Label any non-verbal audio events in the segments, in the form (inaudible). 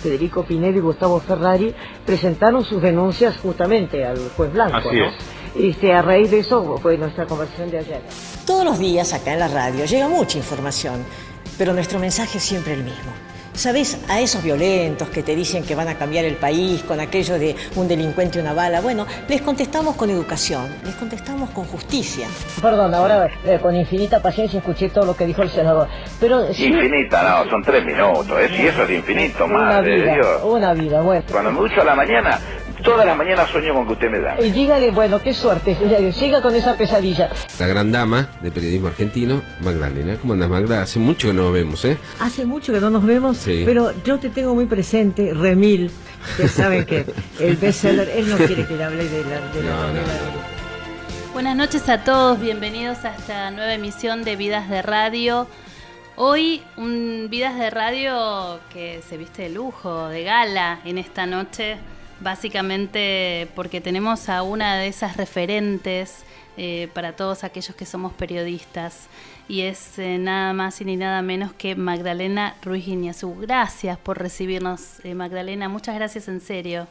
Federico Pinedo y Gustavo Ferrari presentaron sus denuncias justamente al juez Blanco. Así ¿no? es. Este, a raíz de eso fue nuestra conversación de ayer. Todos los días acá en la radio llega mucha información, pero nuestro mensaje es siempre el mismo. ¿Sabes? A esos violentos que te dicen que van a cambiar el país con aquello de un delincuente y una bala, bueno, les contestamos con educación, les contestamos con justicia. Perdón, ahora eh, con infinita paciencia escuché todo lo que dijo el senador. Pero Infinita, no, son tres minutos, ¿eh? Si eso es infinito, una madre de vida, Dios. una vida, bueno. Cuando me ducho a la mañana, todas las mañanas sueño con que usted me da. Y dígale, bueno, qué suerte, siga con esa pesadilla. La gran dama del periodismo argentino, Magdalena. ¿Cómo andas, Magda? Hace mucho que no nos vemos, ¿eh? Hace mucho que no nos vemos, Sí. pero yo te tengo muy presente, Remil, que saben que el bestseller, él no quiere que le hable de la... De la No, no, no. Buenas noches a todos, bienvenidos a esta nueva emisión de Vidas de Radio. Hoy un Vidas de Radio que se viste de lujo, de gala en esta noche, básicamente porque tenemos a una de esas referentes eh, para todos aquellos que somos periodistas y es eh, nada más y ni nada menos que Magdalena Ruiz Guiñazú. Gracias por recibirnos, eh, Magdalena, muchas gracias en serio.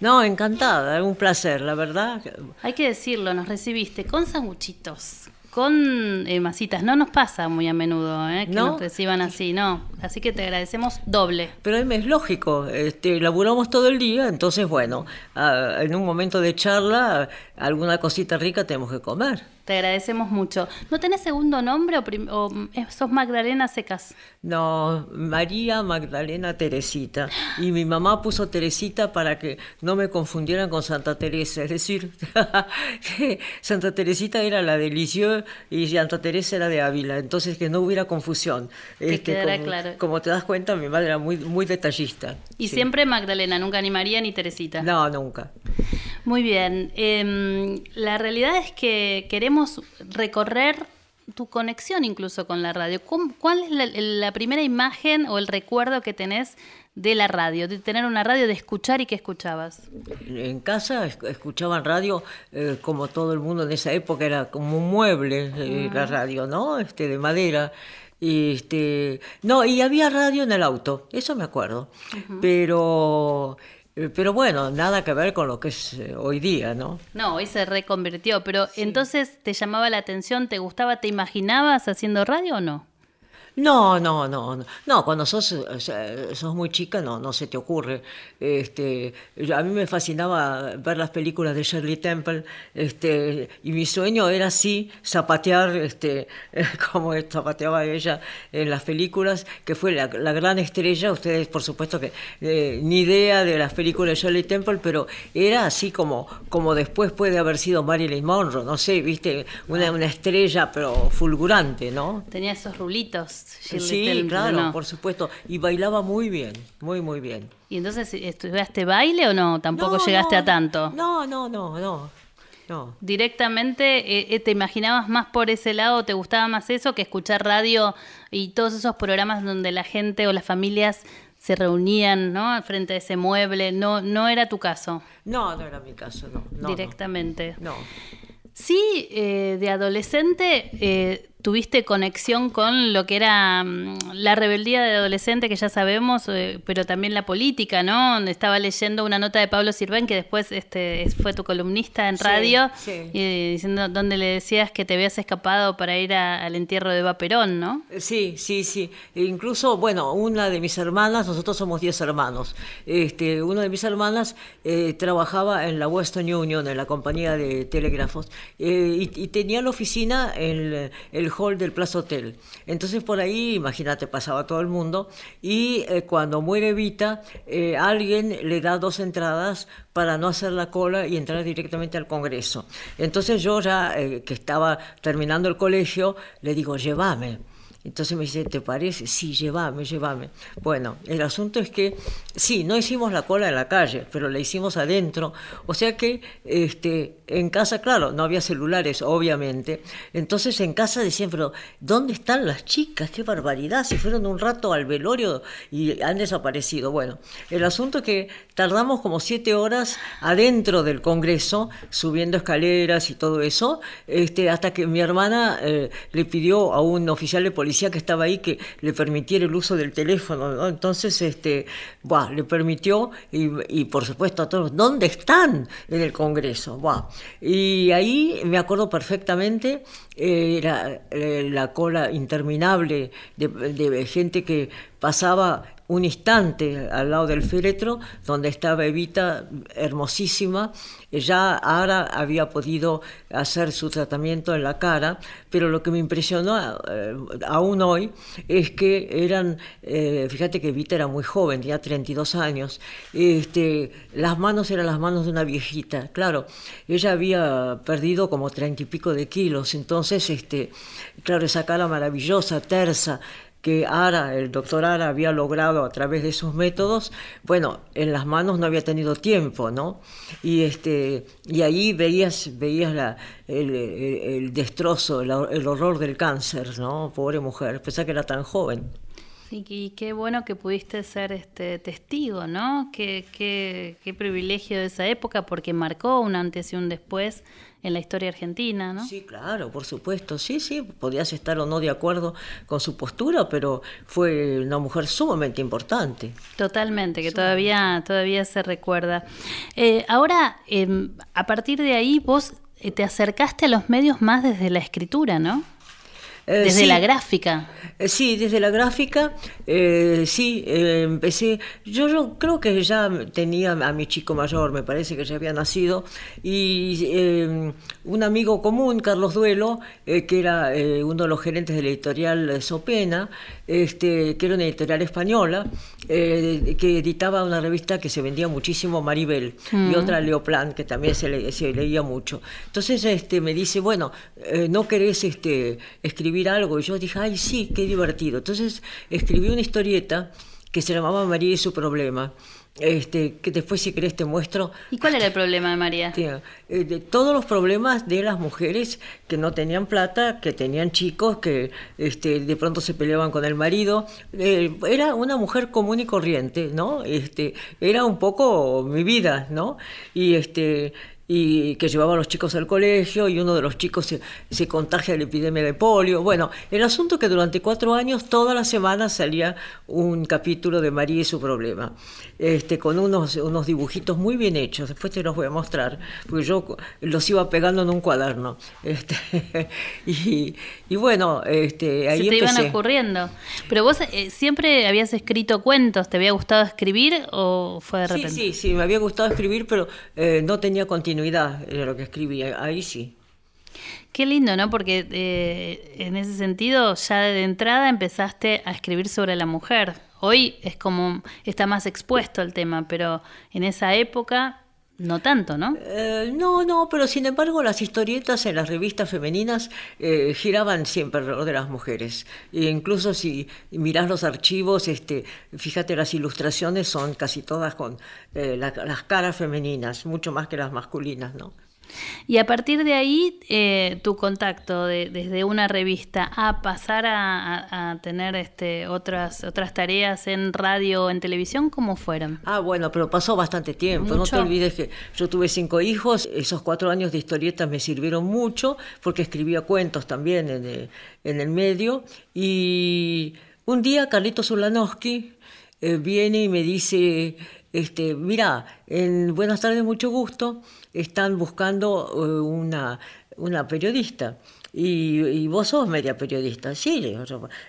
No, encantada, un placer, la verdad. Hay que decirlo, nos recibiste con sanguchitos, con eh, masitas. No nos pasa muy a menudo eh, que ¿No? nos reciban así, no. Así que te agradecemos doble. Pero es lógico, este, laburamos todo el día, entonces bueno, ah, en un momento de charla, alguna cosita rica tenemos que comer. Te agradecemos mucho. ¿No tenés segundo nombre o, eh, sos Magdalena Secas? No, María Magdalena Teresita. Y mi mamá puso Teresita para que no me confundieran con Santa Teresa. Es decir, (laughs) Santa Teresita era la de Lisieux y Santa Teresa era de Ávila. Entonces que no hubiera confusión. Este, Que quedara como, claro. como te das cuenta, mi madre era muy, muy detallista. Y Sí. siempre Magdalena, nunca ni María ni Teresita. No, nunca. Muy bien. Em, la realidad es que queremos recorrer tu conexión incluso con la radio. ¿Cómo- ¿Cuál es la, la primera imagen o el recuerdo que tenés de la radio? De tener una radio, de escuchar y que escuchabas. En casa esc- escuchaban radio eh, como todo el mundo en esa época, era como un mueble eh, la radio, ¿no? Este, de madera. Este, no, y había radio en el auto, eso me acuerdo. Pero bueno, nada que ver con lo que es eh, hoy día, ¿no? No, hoy se reconvirtió, pero entonces te llamaba la atención, te gustaba, te imaginabas haciendo radio o no? No, no, no, no, no, cuando sos, o sea, sos muy chica no, no se te ocurre. Este, a mí me fascinaba ver las películas de Shirley Temple, este, y mi sueño era así, zapatear, este, (laughs) como zapateaba ella en las películas, que fue la, la gran estrella. Ustedes, por supuesto que eh, ni idea de las películas de Shirley Temple, pero era así como, como después puede haber sido Marilyn Monroe, no sé, viste, una, una estrella pero fulgurante, ¿no? Tenía esos rulitos. Sí, claro, ¿no? por supuesto. Y bailaba muy bien, muy, muy bien. ¿Y entonces estudiaste baile o no? Tampoco No, llegaste no, a tanto. No, no, no, no. no. Directamente, eh, eh, ¿te imaginabas más por ese lado? ¿Te gustaba más eso que escuchar radio y todos esos programas donde la gente o las familias se reunían, ¿no? Frente a ese mueble. No, no era tu caso, No, no era mi caso, no. no, no. directamente. No. Sí, eh, de adolescente eh, tuviste conexión con lo que era mm, la rebeldía de adolescente, que ya sabemos, eh, pero también la política, ¿no? Estaba leyendo una nota de Pablo Sirven, que después este, es- fue tu columnista en Sí, radio, sí. y diciendo donde le decías que te habías escapado para ir a- al entierro de Eva Perón, ¿no? Sí, sí, sí. E incluso, bueno, una de mis hermanas, nosotros somos 10 hermanos. Este, una de mis hermanas eh, trabajaba en la Western Union, en la compañía de telégrafos, eh, y, y tenía la oficina en el, el hall del Plaza Hotel. Entonces por ahí, imagínate, pasaba todo el mundo, y eh, cuando muere Evita, eh, alguien le da dos entradas para no hacer la cola y entrar directamente al Congreso. Entonces yo ya, eh, que estaba terminando el colegio, le digo, llévame. Entonces me dice, ¿te parece? Sí, llévame, llévame. Bueno, el asunto es que sí, no hicimos la cola en la calle, pero la hicimos adentro. O sea que este, en casa, claro, no había celulares, obviamente. Entonces en casa decían, pero ¿dónde están las chicas? ¡Qué barbaridad! Se fueron un rato al velorio y han desaparecido. Bueno, el asunto es que tardamos como siete horas adentro del Congreso, subiendo escaleras y todo eso, este, hasta que mi hermana eh, le pidió a un oficial de policía que estaba ahí que le permitiera el uso del teléfono. Entonces, este, le permitió y, por supuesto a todos, ¿dónde están en el Congreso? Y ahí me acuerdo perfectamente, eh, eh, la cola interminable de gente que pasaba un instante al lado del féretro, donde estaba Evita, hermosísima. Ya ahora había podido hacer su tratamiento en la cara, pero lo que me impresionó eh, aún hoy es que eran, eh, fíjate que Evita era muy joven, tenía 32 años, este, las manos eran las manos de una viejita. Claro, ella había perdido como treinta y pico de kilos, entonces, este, claro, esa cara maravillosa, tersa, que Ara, el doctor Ara había logrado a través de sus métodos, bueno, en las manos no había tenido tiempo, ¿no? Y, este, y ahí veías, veías la, el, destrozo, el, horror del cáncer, ¿no? Pobre mujer, pensaba que era tan joven. Sí, y qué bueno que pudiste ser este testigo, ¿no? Qué, qué, qué privilegio de esa época, porque marcó un antes y un después en la historia argentina, ¿no? Sí, claro, por supuesto. Sí, sí, podías estar o no de acuerdo con su postura, pero fue una mujer sumamente importante. Totalmente, que todavía, todavía se recuerda. Eh, ahora, em, a partir de ahí, vos eh, te acercaste a los medios más desde la escritura, ¿no? Eh, desde la gráfica. Eh, sí, desde la gráfica, eh, sí, empecé. Yo, yo, creo que ya tenía a mi chico mayor, me parece que ya había nacido, y un amigo común, Carlos Duelo, que era uno de los gerentes de la editorial Sopena, este, que era una editorial española, que editaba una revista que se vendía muchísimo, Maribel, y mm. otra Leoplan, que también se, se, leía mucho. Entonces este, me dice, bueno, ¿no querés este, escribir? Algo. Y yo dije, ay, sí, qué divertido. Entonces escribí una historieta que se llamaba María y su problema. Este, que después si querés te muestro. ¿Y cuál era el problema de María? Eh, de todos los problemas de las mujeres que no tenían plata, que tenían chicos, que este, de pronto se peleaban con el marido. Eh, era una mujer común y corriente, ¿no? Este, era un poco mi vida, ¿no? Y este, y que llevaba a los chicos al colegio y uno de los chicos se, se contagia de la epidemia de polio. Bueno, el asunto es que durante cuatro años, todas las semanas salía un capítulo de María y su problema, este, con unos, unos dibujitos muy bien hechos. Después te los voy a mostrar, porque yo los iba pegando en un cuaderno. Este, (laughs) y, y, bueno, este, ahí se te iban ocurriendo. Pero vos eh, siempre habías escrito cuentos, ¿te había gustado escribir o fue de repente? Sí, sí, sí, me había gustado escribir, pero eh, no tenía continuidad de lo que escribía, ahí sí. Qué lindo, ¿no? Porque eh, en ese sentido ya de entrada empezaste a escribir sobre la mujer. Hoy es como, está más expuesto el tema, pero en esa época no tanto, ¿no? Eh, no, no, pero sin embargo las historietas en las revistas femeninas eh, giraban siempre alrededor de las mujeres. E incluso si mirás los archivos, este, fíjate, las ilustraciones son casi todas con eh, las caras femeninas, mucho más que las masculinas, ¿no? Y a partir de ahí, eh, tu contacto desde una revista a pasar a, tener este, otras, otras tareas en radio o en televisión, ¿cómo fueron? Ah, bueno, pero pasó bastante tiempo. No te olvides que yo tuve cinco hijos. Esos cuatro años de historietas me sirvieron mucho porque escribía cuentos también en el, en el medio. Y un día Carlitos Ulanowski eh, viene y me dice este, mira, en Buenas tardes, mucho gusto, están buscando eh, una, periodista. Y, vos sos media periodista, sí,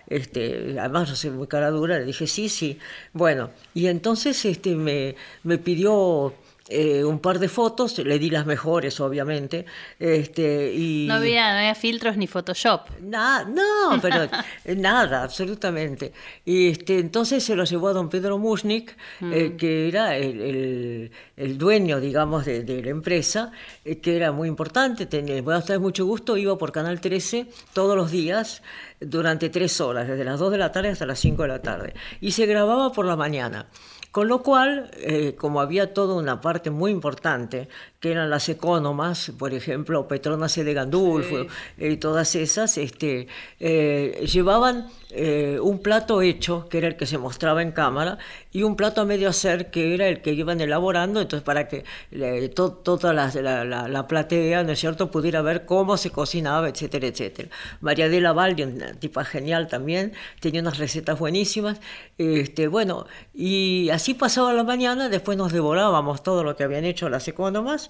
este, además yo soy muy cara dura, le dije sí, sí. Bueno, y entonces este, me pidió eh, un par de fotos, le di las mejores, obviamente. Este, y No había, no había filtros ni Photoshop. Na- no, pero (laughs) nada, absolutamente. Y este, entonces se lo llevó a don Pedro Mushnik, eh, que era el, el- el dueño, digamos, de, de la empresa, eh, que era muy importante. Tenía, buenas tardes, mucho gusto, iba por Canal 13 todos los días durante tres horas, desde las 2 de la tarde hasta las 5 de la tarde. Y se grababa por la mañana. Con lo cual, eh, como había toda una parte muy importante, que eran las economas, por ejemplo, Petrona C. de Gandulfo y todas esas, este, eh, llevaban eh, un plato hecho, que era el que se mostraba en cámara, y un plato a medio hacer, que era el que iban elaborando, entonces para que eh, to- toda la, la- la- la platea, ¿no es cierto?, pudiera ver cómo se cocinaba, etcétera, etcétera. María de la Valle, una tipa genial también, tenía unas recetas buenísimas, este, bueno, y así pasaba la mañana, después nos devorábamos todo lo que habían hecho las economas,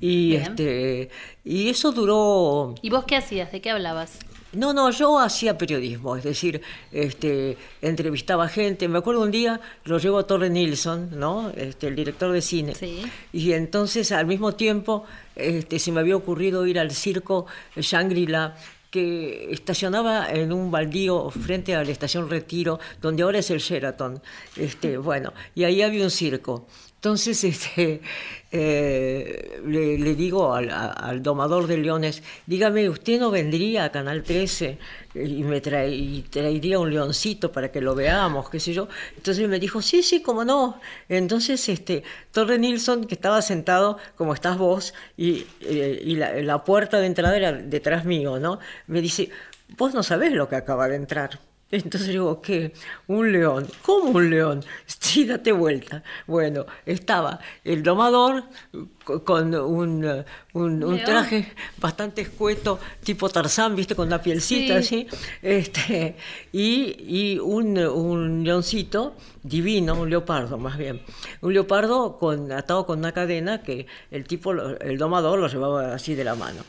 y, Bien. este, y eso duró ¿Y vos qué hacías? ¿De qué hablabas? no, no, yo hacía periodismo, es decir, este, entrevistaba gente. Me acuerdo un día, lo llevo a Torre Nilsson, ¿no? Este, el director de cine. Sí. Y entonces, al mismo tiempo, este, se me había ocurrido ir al circo Shangri-La, que estacionaba en un baldío frente a la estación Retiro, donde ahora es el Sheraton. Este, bueno, y ahí había un circo. Entonces, (laughs) este, eh, le, digo al, domador de leones, dígame, ¿usted no vendría a Canal 13 y me trae- y traería un leoncito para que lo veamos, qué sé yo? Entonces me dijo, sí, sí, cómo no. Entonces, este, Torre Nilsson, que estaba sentado como estás vos, y, eh, la, la puerta de entrada era detrás mío, ¿no? Me dice, vos no sabés lo que acaba de entrar. Entonces digo, ¿qué? Un león. ¿Cómo un león? Sí, date vuelta. Bueno, estaba el domador co- con un, un, un traje bastante escueto, tipo Tarzán, ¿viste? Con una pielcita Sí. así. Este, y y un, un leoncito divino, un leopardo más bien. Un leopardo con, atado con una cadena que el tipo, el domador lo llevaba así de la mano.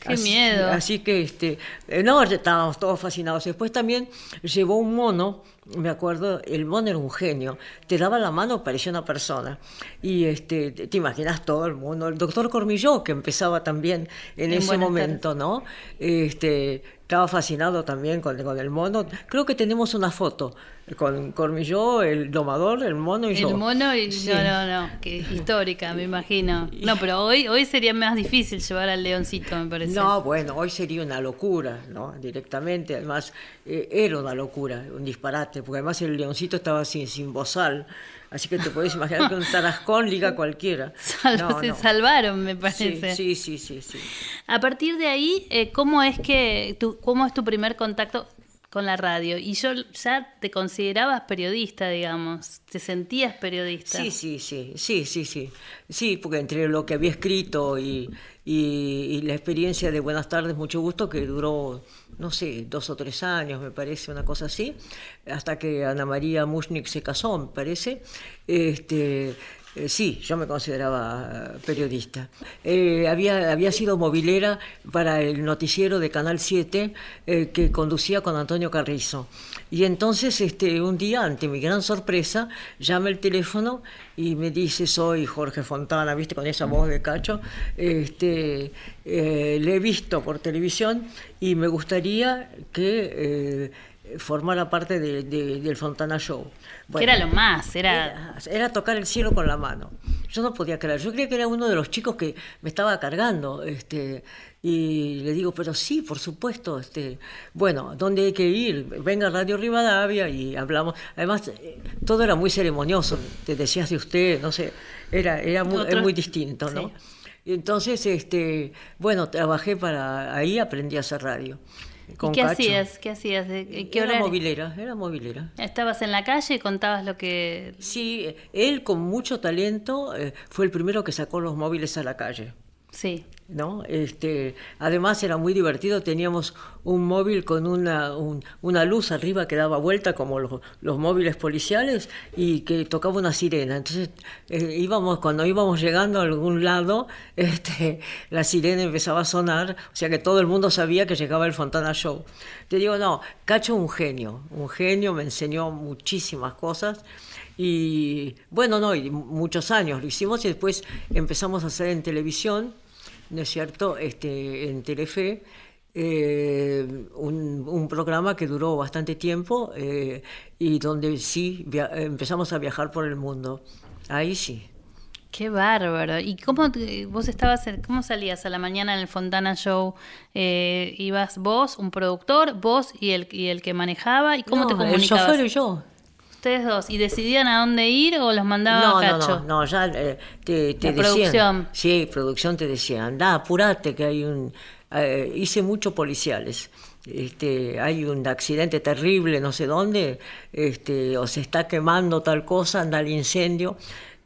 Qué miedo. Así que, este, eh, no, estábamos todos fascinados. Después también llevó un mono, me acuerdo, el mono era un genio, te daba la mano, parecía una persona. Y este, te imaginas todo el mundo. El doctor Cormilló, que empezaba también en, En ese momento, ¿no? Este, estaba fascinado también con, con el mono. Creo que tenemos una foto con Cormilló, el domador, el mono y yo. El mono y Sí. no, no, no, que histórica, me imagino. No, pero hoy, hoy sería más difícil llevar al leoncito, me parece. No, bueno, hoy sería una locura, ¿no? Directamente, además, eh, era una locura, un disparate, porque además el leoncito estaba sin, sin bozal, así que te puedes imaginar que un tarascón liga cualquiera. (laughs) No, se no. salvaron, me Sí, parece. sí, sí, sí, sí. A partir de ahí, eh, ¿cómo es que tu, cómo es tu primer contacto con la radio? Y yo ya te considerabas periodista, digamos, te sentías periodista. Sí, sí, sí, sí, sí, sí. Sí, porque entre lo que había escrito y, y- y la experiencia de Buenas tardes, mucho gusto, que duró, no sé, dos o tres años, me parece, una cosa así, hasta que Ana María Mushnik se casó, me parece. Este, eh, sí, yo me consideraba eh, periodista. Eh, había, había sido movilera para el noticiero de Canal 7 eh, que conducía con Antonio Carrizo. Y entonces, este, un día, ante mi gran sorpresa, llama el teléfono y me dice, soy Jorge Fontana, viste, con esa voz de cacho, este, le he visto por televisión y me gustaría que formara parte de- de- del Fontana Show. que era lo más, era... era, era tocar el cielo con la mano. Yo no podía creer. Yo creía que era uno de los chicos que me estaba cargando. Este, y le digo, pero sí, por supuesto. Este, bueno, ¿dónde hay que ir? Venga a Radio Rivadavia y hablamos. Además, eh, todo era muy ceremonioso. Te decías de usted, no sé. Era, era muy, muy distinto, ¿no? sí. Entonces, este, bueno, trabajé para ahí, aprendí a hacer radio. ¿Y qué Cacho. hacías? ¿Qué hacías? ¿De- ¿En qué Era movilera, era movilera. Estabas en la calle y contabas lo que... Sí, él con mucho talento eh, fue el primero que sacó los móviles a la calle. Sí. ¿No? Este, además era muy divertido, teníamos un móvil con una, un- una luz arriba que daba vuelta como los, los móviles policiales y que tocaba una sirena. Entonces eh, íbamos, cuando íbamos llegando a algún lado, (laughs) este, la sirena empezaba a sonar, o sea que todo el mundo sabía que llegaba el Fontana Show. Te digo, no, Cacho un genio, un genio, me enseñó muchísimas cosas. Y bueno, no, y muchos años lo hicimos y después empezamos a hacer en televisión, ¿no es cierto? Este, en Telefe. eh, un, un programa que duró bastante tiempo eh, y donde sí empezamos a viajar por el mundo. Ahí sí. Qué bárbaro. ¿Y cómo vos estabas, cómo salías a la mañana en el Fontana Show? Eh, ¿Ibas vos, un productor, vos y el, y el que manejaba? ¿Y cómo No, te el comunicabas? chofer y yo. Ustedes dos. ¿Y decidían a dónde ir o los mandaba No, no, Cacho? no, no, ya eh, te, te La decían. producción. Sí, producción te decía, anda, apurate, que hay un. eh, hice mucho policiales. Este, hay un accidente terrible, no sé dónde, este, o se está quemando tal cosa, anda el incendio.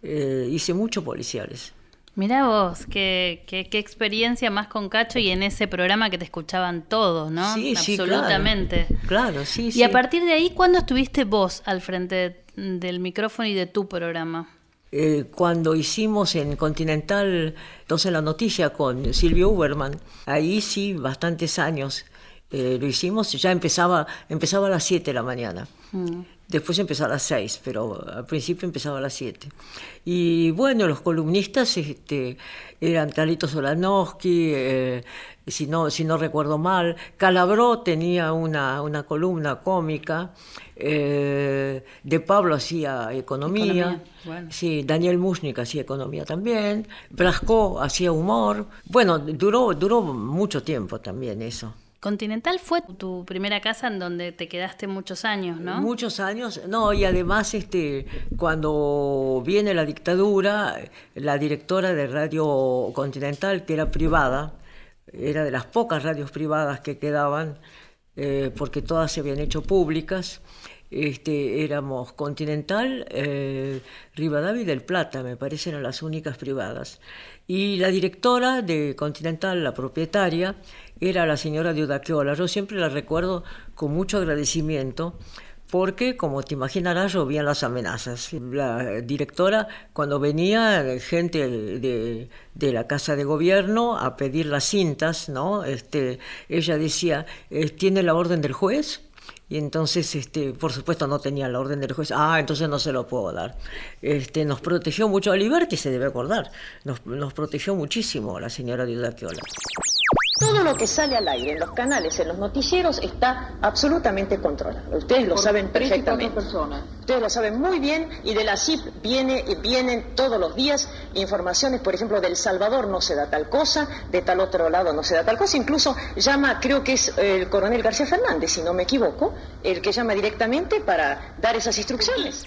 Eh, hice mucho policiales. Mirá vos, qué, qué, qué experiencia más con Cacho y en ese programa que te escuchaban todos, ¿no? Sí, sí, claro. Absolutamente. Claro, sí, Y sí. a partir de ahí, ¿cuándo estuviste vos al frente de- del micrófono y de tu programa? Eh, cuando hicimos en Continental, entonces la noticia con Silvio Uberman, ahí sí, bastantes años eh, lo hicimos, ya empezaba, empezaba a las 7 de la mañana. Mm. Después empezaba a las 6, pero al principio empezaba a las 7. Y bueno, los columnistas este, eran Carlitos Solanowski, eh, si, no, si no recuerdo mal, Calabró tenía una, una columna cómica, eh, De Pablo hacía economía, Economía, bueno. sí, Daniel Mushnik hacía economía también, Brasco hacía humor. Bueno, duró, duró mucho tiempo también eso. Continental fue tu primera casa en donde te quedaste muchos años, ¿no? Muchos años, no, y además este, cuando viene la dictadura, la directora de Radio Continental, que era privada, era de las pocas radios privadas que quedaban, eh, porque todas se habían hecho públicas, este, éramos Continental, eh, Rivadavia y Del Plata, me parece, eran las únicas privadas. Y la directora de Continental, la propietaria, era la señora Diudaquiola. Yo siempre la recuerdo con mucho agradecimiento porque, como te imaginarás, llovían las amenazas. La directora, cuando venía gente de, de la Casa de Gobierno a pedir las cintas, ¿no? este, ella decía, eh, ¿tiene la orden del juez? Y entonces, este, por supuesto, no tenía la orden del juez. Ah, entonces no se lo puedo dar. Este, nos protegió mucho. A Liberty se debe acordar. Nos, nos protegió muchísimo la señora Diudaquiola. Todo lo que sale al aire en los canales, en los noticieros, está absolutamente controlado. Ustedes lo saben perfectamente. Ustedes lo saben muy bien y de la CIP viene, vienen todos los días informaciones, por ejemplo, del Salvador no se da tal cosa, de tal otro lado no se da tal cosa. Incluso llama, creo que es el coronel García Fernández, si no me equivoco, el que llama directamente para dar esas instrucciones.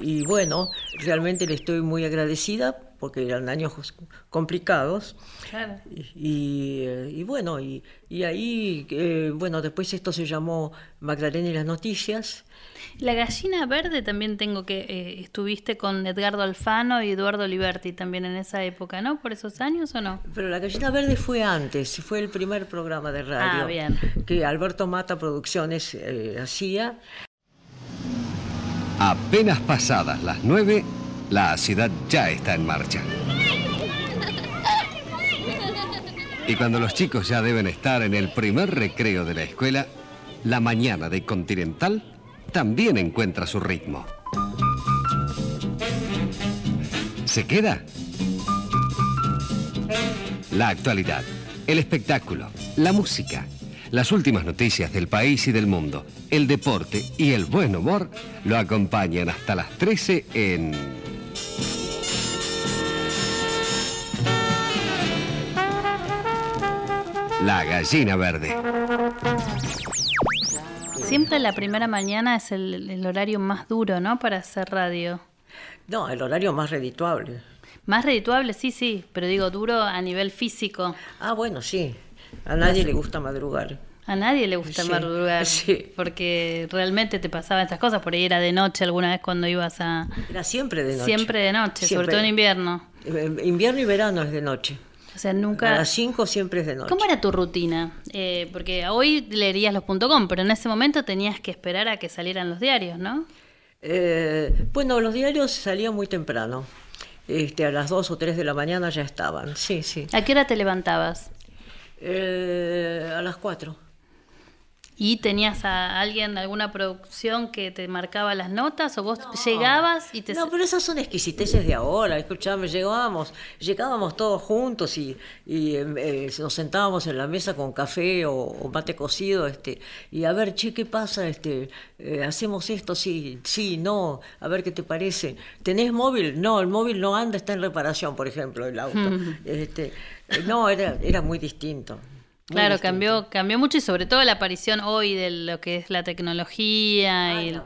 Y bueno, realmente le estoy muy agradecida porque eran años complicados. Claro. Y, eh, y bueno, y, y ahí, eh, bueno, después esto se llamó Magdalena y las noticias. La gallina verde también tengo que eh, estuviste con Edgardo Alfano y Eduardo Liberti también en esa época, ¿no? ¿Por esos años o no? Pero La Gallina Verde fue antes, fue el primer programa de radio Ah, bien. que Alberto Mata Producciones eh, hacía. Apenas pasadas las 9, la ciudad ya está en marcha. Y cuando los chicos ya deben estar en el primer recreo de la escuela, la mañana de Continental también encuentra su ritmo. ¿Se queda? La actualidad, el espectáculo, la música, las últimas noticias del país y del mundo, el deporte y el buen humor lo acompañan hasta las 13 en... La gallina verde. Siempre la primera mañana es el, el horario más duro, ¿no? Para hacer radio. No, el horario más redituable. Más redituable, sí, sí, pero digo duro a nivel físico. Ah, bueno, sí. A nadie le gusta madrugar. A nadie le gusta Sí, madrugar, sí. porque realmente te pasaban estas cosas, por ahí era de noche alguna vez cuando ibas a... Era siempre de noche. Siempre de noche, sobre Siempre. todo en invierno. Eh, Invierno y verano es de noche. O sea, A nunca... las 5 siempre es de noche. ¿Cómo era tu rutina? Eh, porque hoy leerías los .com, pero en ese momento tenías que esperar a que salieran los diarios, ¿no? Eh, bueno, los diarios salían muy temprano. Este, a las 2 o 3 de la mañana ya estaban. Sí, sí. ¿A qué hora te levantabas? Eh, a las 4. ¿Y tenías a alguien, alguna producción que te marcaba las notas o vos llegabas y te... No, pero esas son exquisiteces de ahora, escuchame, llegábamos, llegábamos todos juntos y, y eh, nos sentábamos en la mesa con café o, mate cocido, este, y a ver, che, ¿qué pasa? Este, eh, hacemos esto, sí, sí, no, a ver qué te parece. ¿Tenés móvil? No, el móvil no anda, está en reparación, por ejemplo, el auto. (laughs) este, no, era, era muy distinto. Claro, cambió, cambió mucho y sobre todo la aparición hoy de lo que es la tecnología y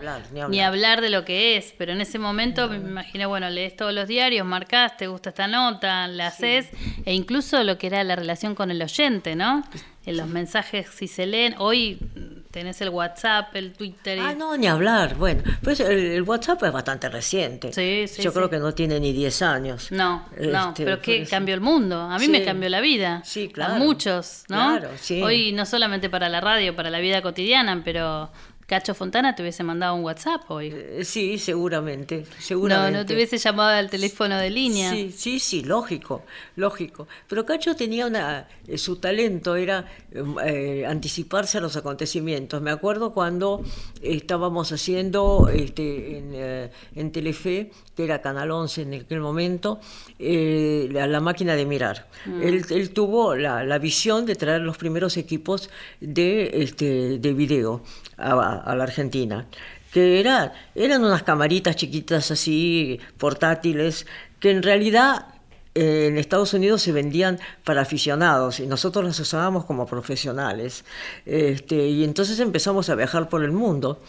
ni, hablar, de lo que es, pero en ese momento me imaginé, bueno, lees todos los diarios, marcás, te gusta esta nota, la haces, e incluso lo que era la relación con el oyente, ¿no? En los mensajes si se leen, hoy tenés el WhatsApp, el Twitter. Ah, no, ni hablar. Bueno, pues el, WhatsApp es bastante reciente. Sí, sí. Yo creo que no tiene ni 10 años. No, no, este, pero que cambió el mundo. A mí me cambió la vida. Sí, claro. A muchos, ¿no? Claro, sí. Hoy no solamente para la radio, para la vida cotidiana, pero Cacho Fontana te hubiese mandado un WhatsApp hoy. Eh, sí, seguramente, seguramente. No, no te hubiese llamado al teléfono de línea. Sí, sí, sí, lógico, lógico. Pero Cacho tenía una, eh, su talento era eh, anticiparse a los acontecimientos. Me acuerdo cuando estábamos haciendo este, en, en Telefe, que era Canal 11 en aquel momento, la, máquina de mirar. Mm. Él, tuvo la, la, visión de traer los primeros equipos de, este, de video a, la Argentina, que era, eran unas camaritas chiquitas así, portátiles, que en realidad eh, en Estados Unidos se vendían para aficionados y nosotros las usábamos como profesionales. Este, y entonces empezamos a viajar por el mundo,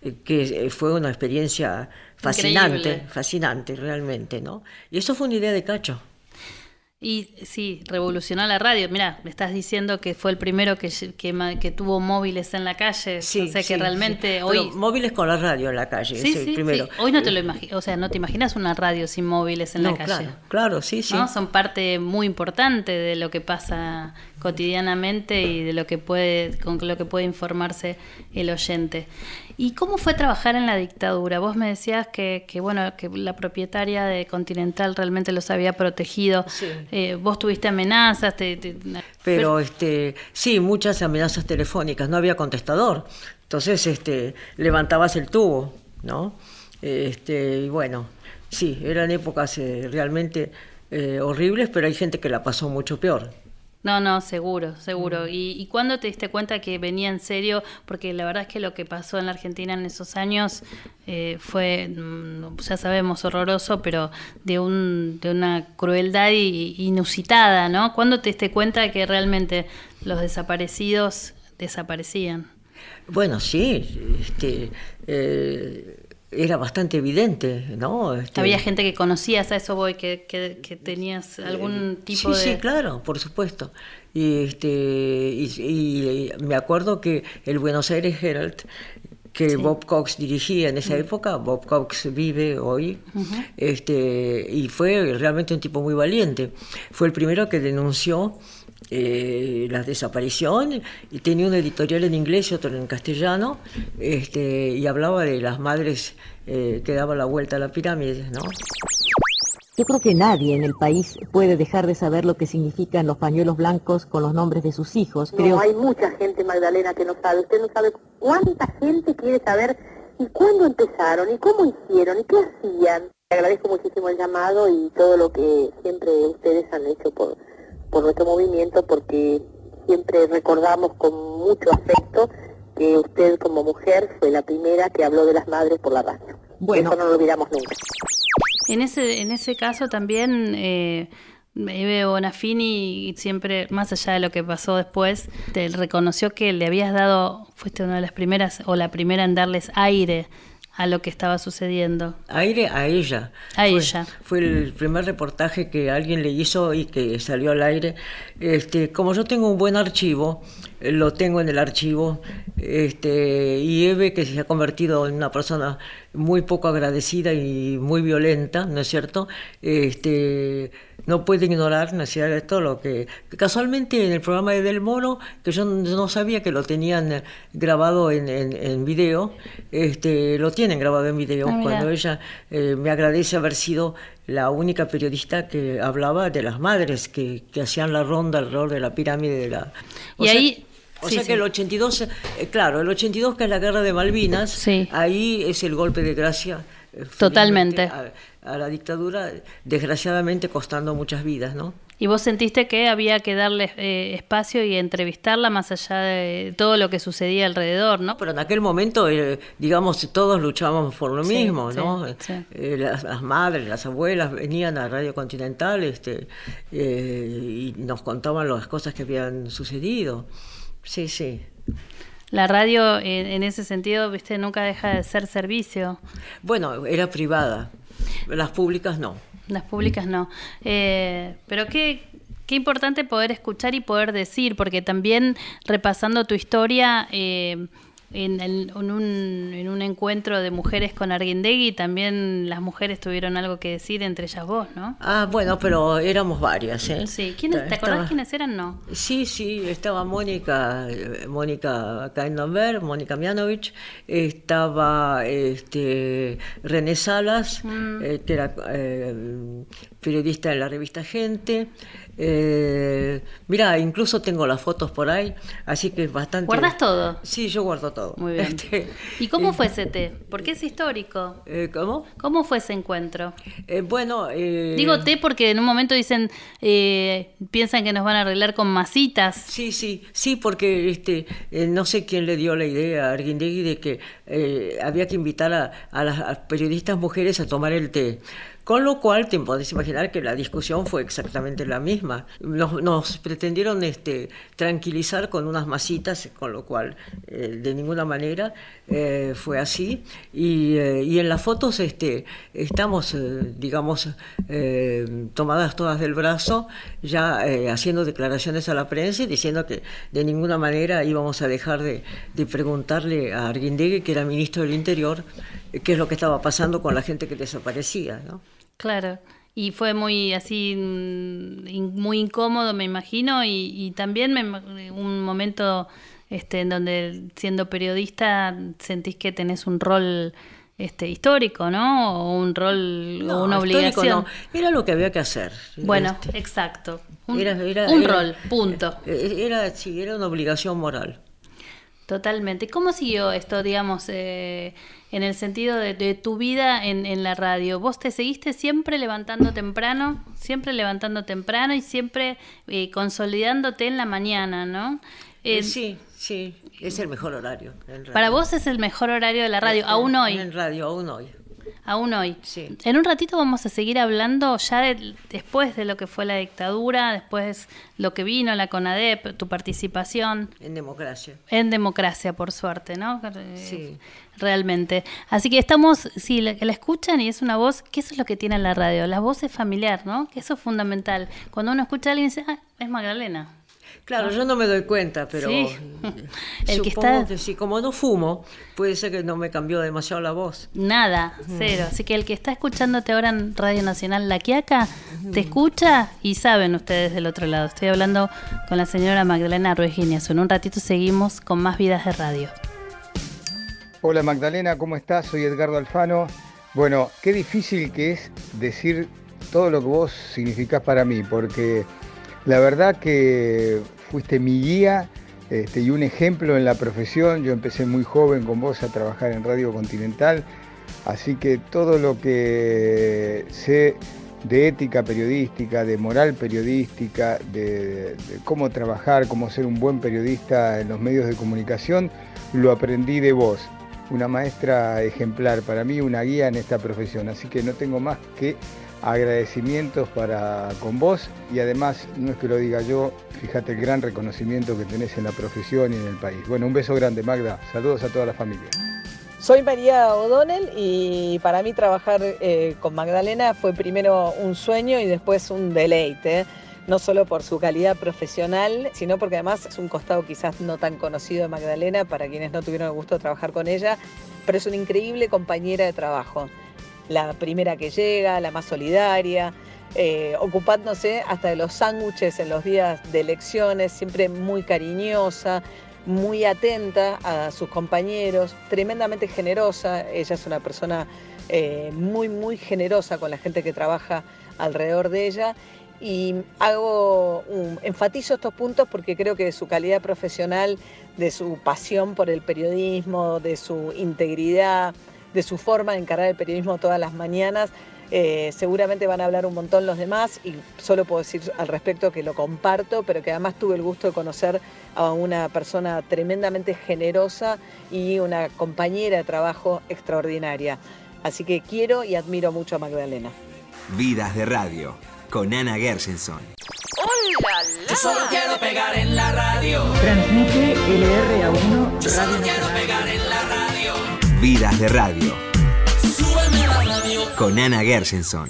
eh, que eh, fue una experiencia fascinante, fascinante realmente, ¿no? Y eso fue una idea de Cacho. Y sí, revolucionó la radio. Mira, me estás diciendo que fue el primero que, que, tuvo móviles en la calle. Sí, o sea que realmente hoy. móviles con la radio en la calle, sí, el primero. Hoy no te lo imaginas, o sea, no te imaginas una radio sin móviles en la calle. Claro, claro, sí, sí. Son parte muy importante de lo que pasa cotidianamente y de lo que puede, con lo que puede informarse el oyente. ¿Y cómo fue trabajar en la dictadura? Vos me decías que, que bueno, que la propietaria de Continental realmente los había protegido. Eh, vos tuviste amenazas, pero este, sí, muchas amenazas telefónicas. No había contestador, entonces este, levantabas el tubo, ¿no? Este, y bueno, sí, eran épocas eh, realmente eh, horribles, pero hay gente que la pasó mucho peor. No, no, seguro, seguro. ¿Y, ¿Y cuándo te diste cuenta que venía en serio? Porque la verdad es que lo que pasó en la Argentina en esos años eh, fue, mm, ya sabemos, horroroso, pero de, un, de una crueldad inusitada, ¿no? ¿Cuándo te diste cuenta que realmente los desaparecidos desaparecían? Bueno, sí, este, eh, era bastante evidente, ¿no? Este, Había gente que conocías a eso voy, que, que, tenías algún tipo de... Sí, claro, por supuesto. Y, este, y, me acuerdo que el Buenos Aires Herald, que Bob Cox dirigía en esa época, Bob Cox vive hoy, este, y fue realmente un tipo muy valiente. Fue el primero que denunció eh, la desaparición y tenía un editorial en inglés y otro en castellano este, y hablaba de las madres eh, que daban la vuelta a la pirámide, ¿no? Yo creo que nadie en el país puede dejar de saber lo que significan los pañuelos blancos con los nombres de sus hijos. No, hay mucha gente, Magdalena, que no sabe. Usted no sabe cuánta gente quiere saber y cuándo empezaron y cómo hicieron y qué hacían. Le agradezco muchísimo el llamado y todo lo que siempre ustedes han hecho por, por nuestro movimiento porque siempre recordamos con mucho afecto que usted como mujer fue la primera que habló de las madres por la radio. Bueno. Eso no lo olvidamos nunca. En ese, en ese caso también... Eh... Eve Bonafini siempre, más allá de lo que pasó después, te reconoció que le habías dado, fuiste una de las primeras o la primera en darles aire a lo que estaba sucediendo. Aire a ella. A ella. Fue el primer reportaje que alguien le hizo y que salió al aire. Este, como yo tengo un buen archivo, eh, lo tengo en el archivo, este, y Eve, que se ha convertido en una persona muy poco agradecida y muy violenta, ¿no es cierto? Este, no puede ignorar, ¿no es cierto? Lo que casualmente en el programa de Del Moro, que yo no sabía que lo tenían grabado en, en, video, este, lo tienen grabado en video, ah, cuando ella eh, me agradece haber sido la única periodista que hablaba de las madres que, que hacían la ronda alrededor de la pirámide de la... y ahí O Sí, sea sí. que el 82, eh, claro, el 82 que es la guerra de Malvinas, Sí. ahí es el golpe de gracia. eh, Totalmente. A, a la dictadura, desgraciadamente costando muchas vidas, ¿no? Y vos sentiste que había que darle eh, espacio y entrevistarla más allá de todo lo que sucedía alrededor, ¿no? Pero en aquel momento, eh, digamos, todos luchábamos por lo Sí, mismo, sí, ¿no? sí. Eh, las, las madres, las abuelas venían a Radio Continental este, y nos contaban las cosas que habían sucedido. Sí, sí. La radio en, en ese sentido, viste, nunca deja de ser servicio. Bueno, era privada, las públicas no. Las públicas no. Eh, pero qué, qué importante poder escuchar y poder decir, porque también repasando tu historia, eh, en, un, en un encuentro de mujeres con Arguindegui, también las mujeres tuvieron algo que decir, entre ellas vos, ¿no? Ah, bueno, pero éramos varias, ¿eh? Sí. ¿Quiénes, ¿Te acordás Estaba- quiénes eran? No. Sí, sí, estaba Mónica, eh, Mónica Kaindover, Mónica Mianovich, estaba este, René Salas, Mm. eh, que era eh, periodista en la revista Gente. Eh, mira, incluso tengo las fotos por ahí, así que es bastante... ¿Guardas todo? Sí, yo guardo todo. Muy bien. Este, ¿Y cómo eh, fue ese té? Porque es histórico. eh, ¿Cómo? ¿Cómo fue ese encuentro? Eh, bueno... eh, Digo té porque en un momento dicen, eh, piensan que nos van a arreglar con masitas. Sí, sí, sí, porque este, no sé quién le dio la idea a Arguindegui de que eh, había que invitar a, a las a periodistas mujeres a tomar el té. Con lo cual te podés imaginar que la discusión fue exactamente la misma. Nos, pretendieron este, tranquilizar con unas masitas, con lo cual eh, de ninguna manera eh, fue así. Y, eh, y en las fotos este, estamos, eh, digamos, tomadas todas del brazo, ya haciendo declaraciones a la prensa y diciendo que de ninguna manera íbamos a dejar de, de preguntarle a Arguindegui, que era ministro del Interior, qué es lo que estaba pasando con la gente que desaparecía. ¿no? Claro. Y fue muy así, mm, muy incómodo, me imagino, y, y también me un momento este, en donde siendo periodista sentís que tenés un rol este, histórico, ¿no? O un rol No, o una obligación. no, Era lo que había que hacer. Bueno, Este, exacto. Un, era- era- un era- rol, punto. eh, Era, sí, era una obligación moral. Totalmente. ¿Cómo siguió esto, digamos, eh, en el sentido de, de tu vida en, en la radio? ¿Vos te seguiste siempre levantando temprano, siempre levantando temprano y siempre eh, consolidándote en la mañana, ¿no? Eh, sí, sí, es el mejor horario. en radio. Para vos es el mejor horario de la radio, aún hoy. En radio, aún hoy. Aún hoy. Sí. En un ratito vamos a seguir hablando ya de- después de lo que fue la dictadura, después lo que vino, la CONADEP, tu participación. En democracia. En democracia, por suerte, ¿no? Eh, Sí. Realmente. Así que estamos, si la, la escuchan y es una voz, que eso es lo que tiene la radio, la voz es familiar, ¿no? Que eso es fundamental. Cuando uno escucha a alguien dice, ah, es Magdalena. Claro, yo no me doy cuenta, pero Sí. (laughs) El que está- que sí, como no fumo, puede ser que no me cambió demasiado la voz. Nada, cero. Así que el que está escuchándote ahora en Radio Nacional La Quiaca, te escucha y saben ustedes del otro lado. Estoy hablando con la señora Magdalena Ruiz Guineazú. En un ratito seguimos con más vidas de radio. Hola Magdalena, ¿cómo estás? Soy Edgardo Alfano. Bueno, qué difícil que es decir todo lo que vos significás para mí, porque la verdad que fuiste mi guía este, y un ejemplo en la profesión. Yo empecé muy joven con vos a trabajar en Radio Continental, así que todo lo que sé de ética periodística, de moral periodística, de, de cómo trabajar, cómo ser un buen periodista en los medios de comunicación, lo aprendí de vos una maestra ejemplar para mí, una guía en esta profesión. Así que no tengo más que agradecimientos para con vos y además, no es que lo diga yo, fíjate el gran reconocimiento que tenés en la profesión y en el país. Bueno, un beso grande, Magda. Saludos a toda la familia. Soy María O'Donnell y para mí trabajar eh, con Magdalena fue primero un sueño y después un deleite, no solo por su calidad profesional, sino porque además es un costado quizás no tan conocido de Magdalena para quienes no tuvieron el gusto de trabajar con ella, pero es una increíble compañera de trabajo. La primera que llega, la más solidaria, eh, ocupándose hasta de los sándwiches en los días de elecciones, siempre muy cariñosa, muy atenta a sus compañeros, tremendamente generosa. Ella es una persona eh, muy, muy generosa con la gente que trabaja alrededor de ella. y hago, enfatizo estos puntos porque creo que de su calidad profesional, de su pasión por el periodismo, de su integridad, de su forma de encarar el periodismo todas las mañanas, eh, seguramente van a hablar un montón los demás y solo puedo decir al respecto que lo comparto, pero que además tuve el gusto de conocer a una persona tremendamente generosa y una compañera de trabajo extraordinaria. Así que quiero y admiro mucho a Magdalena. Vidas de Radio con Ana Gershenson. ¡Hola! Yo solo quiero pegar en la radio. Transmite LRA1 Yo solo quiero pegar en la radio. Vidas de Radio Súbeme la radio. con Ana Gershenson.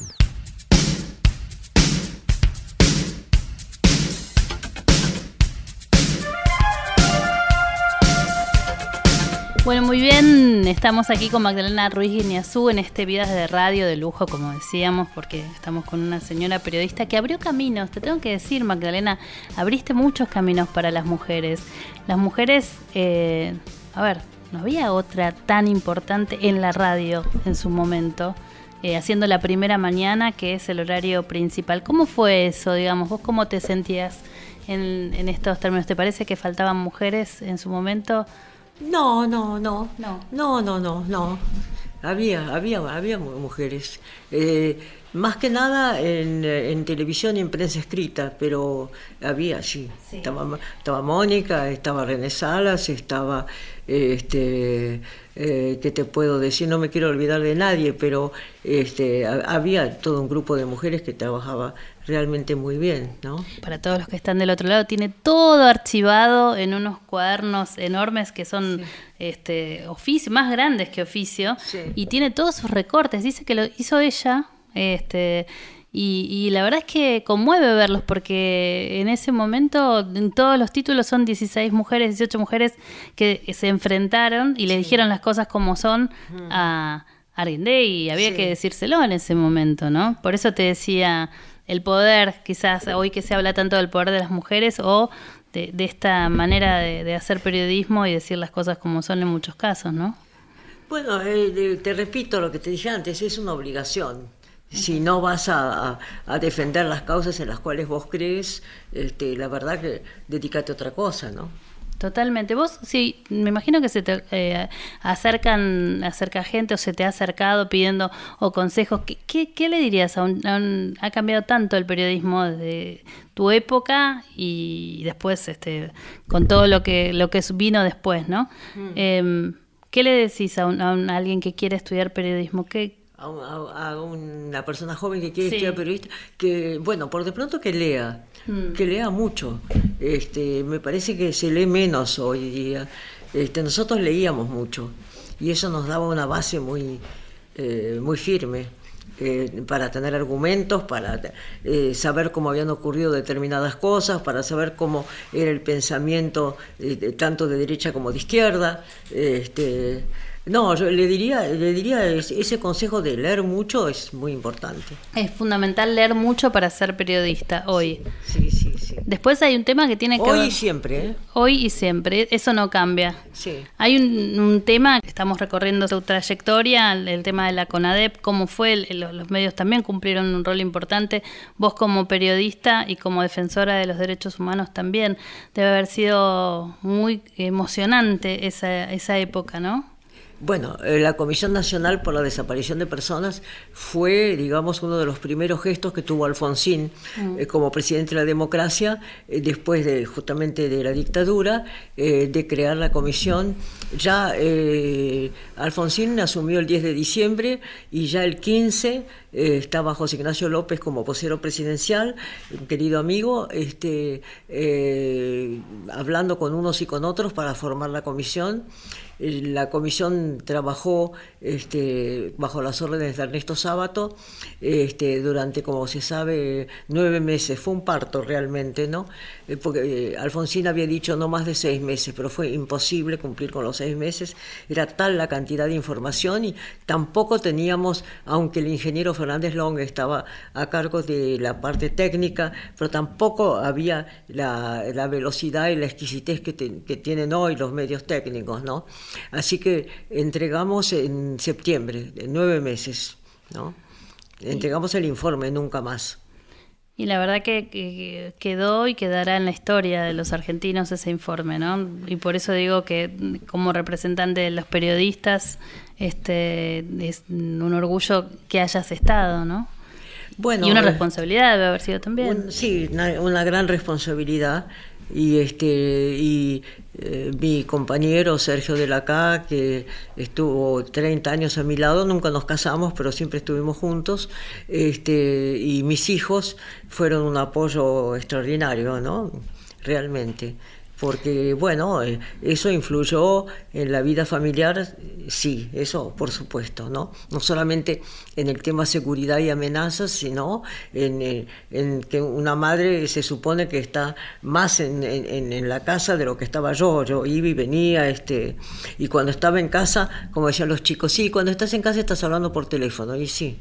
Bueno, muy bien, estamos aquí con Magdalena Ruiz Guineazú en este Vidas de Radio de lujo, como decíamos, porque estamos con una señora periodista que abrió caminos. Te tengo que decir, Magdalena, abriste muchos caminos para las mujeres. Las mujeres, eh, a ver, no había otra tan importante en la radio en su momento, eh, haciendo la primera mañana, que es el horario principal. ¿Cómo fue eso, digamos? ¿Vos cómo te sentías en, en estos términos? ¿Te parece que faltaban mujeres en su momento? No, no, no. No. No, no, no, no. Había, había, había mu- mujeres. Eh, más que nada en, eh, en televisión y en prensa escrita, pero había, sí. Sí. Estaba, estaba Mónica, estaba René Salas, estaba, este, eh, ¿qué te puedo decir? No me quiero olvidar de nadie, pero este, ha- había todo un grupo de mujeres que trabajaba realmente muy bien, ¿no? para todos los que están del otro lado, tiene todo archivado en unos cuadernos enormes que son este oficio, más grandes que oficio, Sí. y tiene todos sus recortes. Dice que lo hizo ella, este, y, y la verdad es que conmueve verlos porque en ese momento en todos los títulos son 16 mujeres, 18 mujeres que se enfrentaron y le dijeron las cosas como son a Argendé y había Sí. que decírselo en ese momento, ¿no? Por eso te decía el poder, quizás hoy que se habla tanto del poder de las mujeres o de, de esta manera de, de hacer periodismo y decir las cosas como son en muchos casos, ¿no? Bueno, eh, te repito lo que te dije antes, es una obligación. Si no vas a, defender las causas en las cuales vos crees, este, la verdad que dedícate a otra cosa, ¿no? Totalmente. Vos, sí, me imagino que se te eh, acercan, acerca gente o se te ha acercado pidiendo o consejos. ¿Qué, qué, qué le dirías a un, a un- Ha cambiado tanto el periodismo de tu época y después, este, con todo lo que lo que vino después, ¿no? Em, ¿Qué le decís a, un- a un- a alguien que quiere estudiar periodismo? ¿Qué, A, a- a una persona joven que quiere Sí. estudiar periodista, que, bueno, por de pronto que lea, Mm. que lea mucho. Este, me parece que se lee menos hoy día. Este, nosotros leíamos mucho y eso nos daba una base muy, eh, muy firme. eh, para tener argumentos, para eh, saber cómo habían ocurrido determinadas cosas, para saber cómo era el pensamiento eh, de- tanto de derecha como de izquierda. Este, no, yo le diría, le diría es- ese consejo de leer mucho es muy importante. es fundamental leer mucho para ser periodista hoy. Sí, sí, sí. Después hay un tema que tiene que Hoy ver- y siempre, ¿eh? Hoy y siempre, eso no cambia. Sí. Hay un, un tema, estamos recorriendo su trayectoria, el, el tema de la CONADEP, cómo fue, el- los medios también cumplieron un rol importante, vos como periodista y como defensora de los derechos humanos también, debe haber sido muy emocionante esa, esa época, ¿no? Bueno, eh, la Comisión Nacional por la Desaparición de Personas fue, digamos, uno de los primeros gestos que tuvo Alfonsín eh, como presidente de la democracia, eh, después de justamente de la dictadura, eh, de crear la comisión. Ya Alfonsín asumió el 10 de diciembre y ya el 15 eh, estaba José Ignacio López como vocero presidencial, un querido amigo, este, hablando con unos y con otros para formar la comisión. Eh, La comisión trabajó este, bajo las órdenes de Ernesto Sábato este, durante, como se sabe, nueve meses. Fue un parto realmente, ¿no? Eh, Porque eh, Alfonsín había dicho no más de seis meses, pero fue imposible cumplir con los seis meses. Era tal la cantidad de información y tampoco teníamos, aunque el ingeniero Fernández Long estaba a cargo de la parte técnica, pero tampoco había la, la velocidad y la exquisitez que, te- que tienen hoy los medios técnicos, ¿no? Así que entregamos en septiembre, en nueve meses, ¿no? Entregamos el informe, nunca más. Y la verdad que, quedó y quedará en la historia de los argentinos ese informe, ¿no? Y por eso digo que como representante de los periodistas, este es un orgullo que hayas estado, ¿no? Bueno, y una eh, responsabilidad debe haber sido también. sí, una, gran responsabilidad y este y eh, mi compañero Sergio de la Cá, que estuvo 30 años a mi lado, nunca nos casamos, pero siempre estuvimos juntos, este, y mis hijos fueron un apoyo extraordinario, ¿no? Realmente porque bueno, eh, eso influyó en la vida familiar, sí, eso por supuesto, ¿no? No solamente en el tema seguridad y amenazas, sino en, eh, que una madre se supone que está más en, en, la casa de lo que estaba yo, yo iba y venía, este, y cuando estaba en casa, como decían los chicos, sí, cuando estás en casa estás hablando por teléfono, y sí,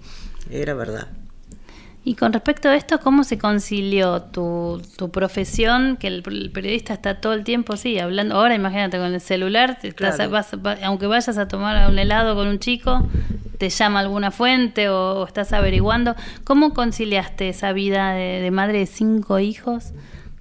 era verdad. Y con respecto a esto, ¿cómo se concilió tu, tu profesión? Que el, periodista está todo el tiempo, sí, hablando. Ahora imagínate con el celular, aunque vayas a tomar un helado con un chico, te llama alguna fuente o, estás averiguando. ¿Cómo conciliaste esa vida de madre de cinco hijos?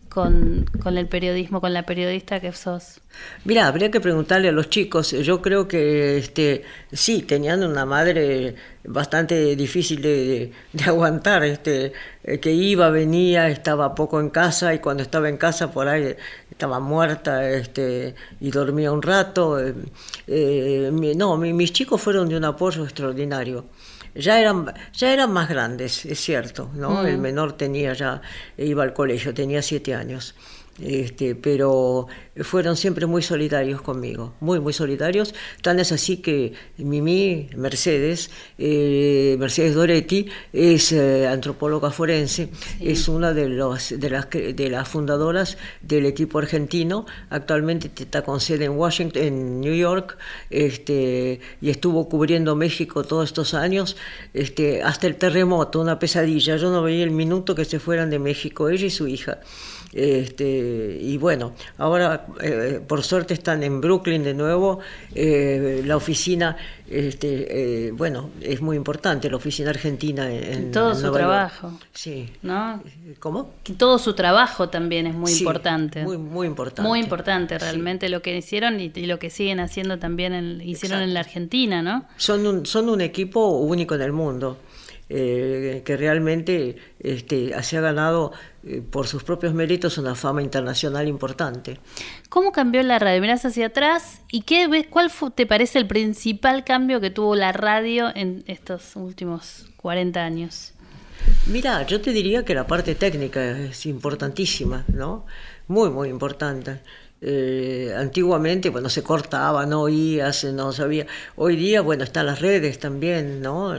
Con, con, el periodismo, con la periodista que sos? Mira, habría que preguntarle a los chicos. Yo creo que este, sí, tenían una madre bastante difícil de, aguantar, este, eh, que iba, venía, estaba poco en casa y cuando estaba en casa por ahí estaba muerta este, y dormía un rato. Eh, eh, no, mis chicos fueron de un apoyo extraordinario ya eran, ya eran más grandes, es cierto, ¿no? El mm. menor tenía ya, iba al colegio, tenía siete años. Este, pero fueron siempre muy solidarios conmigo, muy, muy solidarios. Tan es así que Mimi Mercedes, eh, Mercedes Doretti, es eh, antropóloga forense, es una de, los, de, las, de las fundadoras del equipo argentino. Actualmente está con sede en Washington, en New York, este, y estuvo cubriendo México todos estos años, este, hasta el terremoto, una pesadilla. Yo no veía el minuto que se fueran de México, ella y su hija. Este, y bueno, ahora eh, por suerte están en Brooklyn de nuevo. Eh, la oficina, este, eh, bueno, es muy importante, la oficina argentina en, todo su trabajo. Sí. ¿No? ¿Cómo? todo su trabajo también es muy importante. Muy, muy importante. Muy importante realmente lo que hicieron y, lo que siguen haciendo también en, hicieron en la Argentina, ¿no? Son un, son un equipo único en el mundo. Eh, que realmente este, se ha ganado eh, por sus propios méritos una fama internacional importante. ¿Cómo cambió la radio? Mirás hacia atrás y qué ves, ¿cuál te parece el principal cambio que tuvo la radio en estos últimos 40 años? Mira, yo te diría que la parte técnica es importantísima, ¿no? Muy, muy importante. Eh, antiguamente, bueno, se cortaba, no oías, no sabía. Hoy día, bueno, están las redes también, ¿no?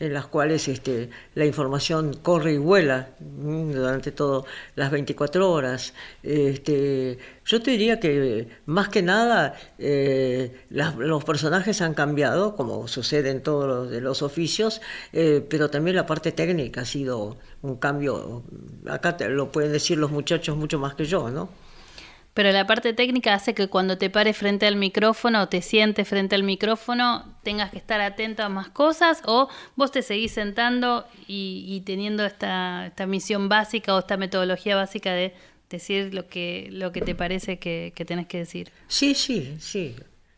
En las cuales este, la información corre y vuela durante todo las 24 horas. Este, yo te diría que más que nada eh, los personajes han cambiado, como sucede en todos los, de los oficios, eh, pero también la parte técnica ha sido un cambio, acá lo pueden decir los muchachos mucho más que yo, ¿no? Pero la parte técnica hace que cuando te pares frente al micrófono o te sientes frente al micrófono tengas que estar atento a más cosas o vos te seguís sentando y, teniendo esta, esta, misión básica o esta metodología básica de decir lo que, lo que te parece que, que tenés que decir. Sí, sí, sí.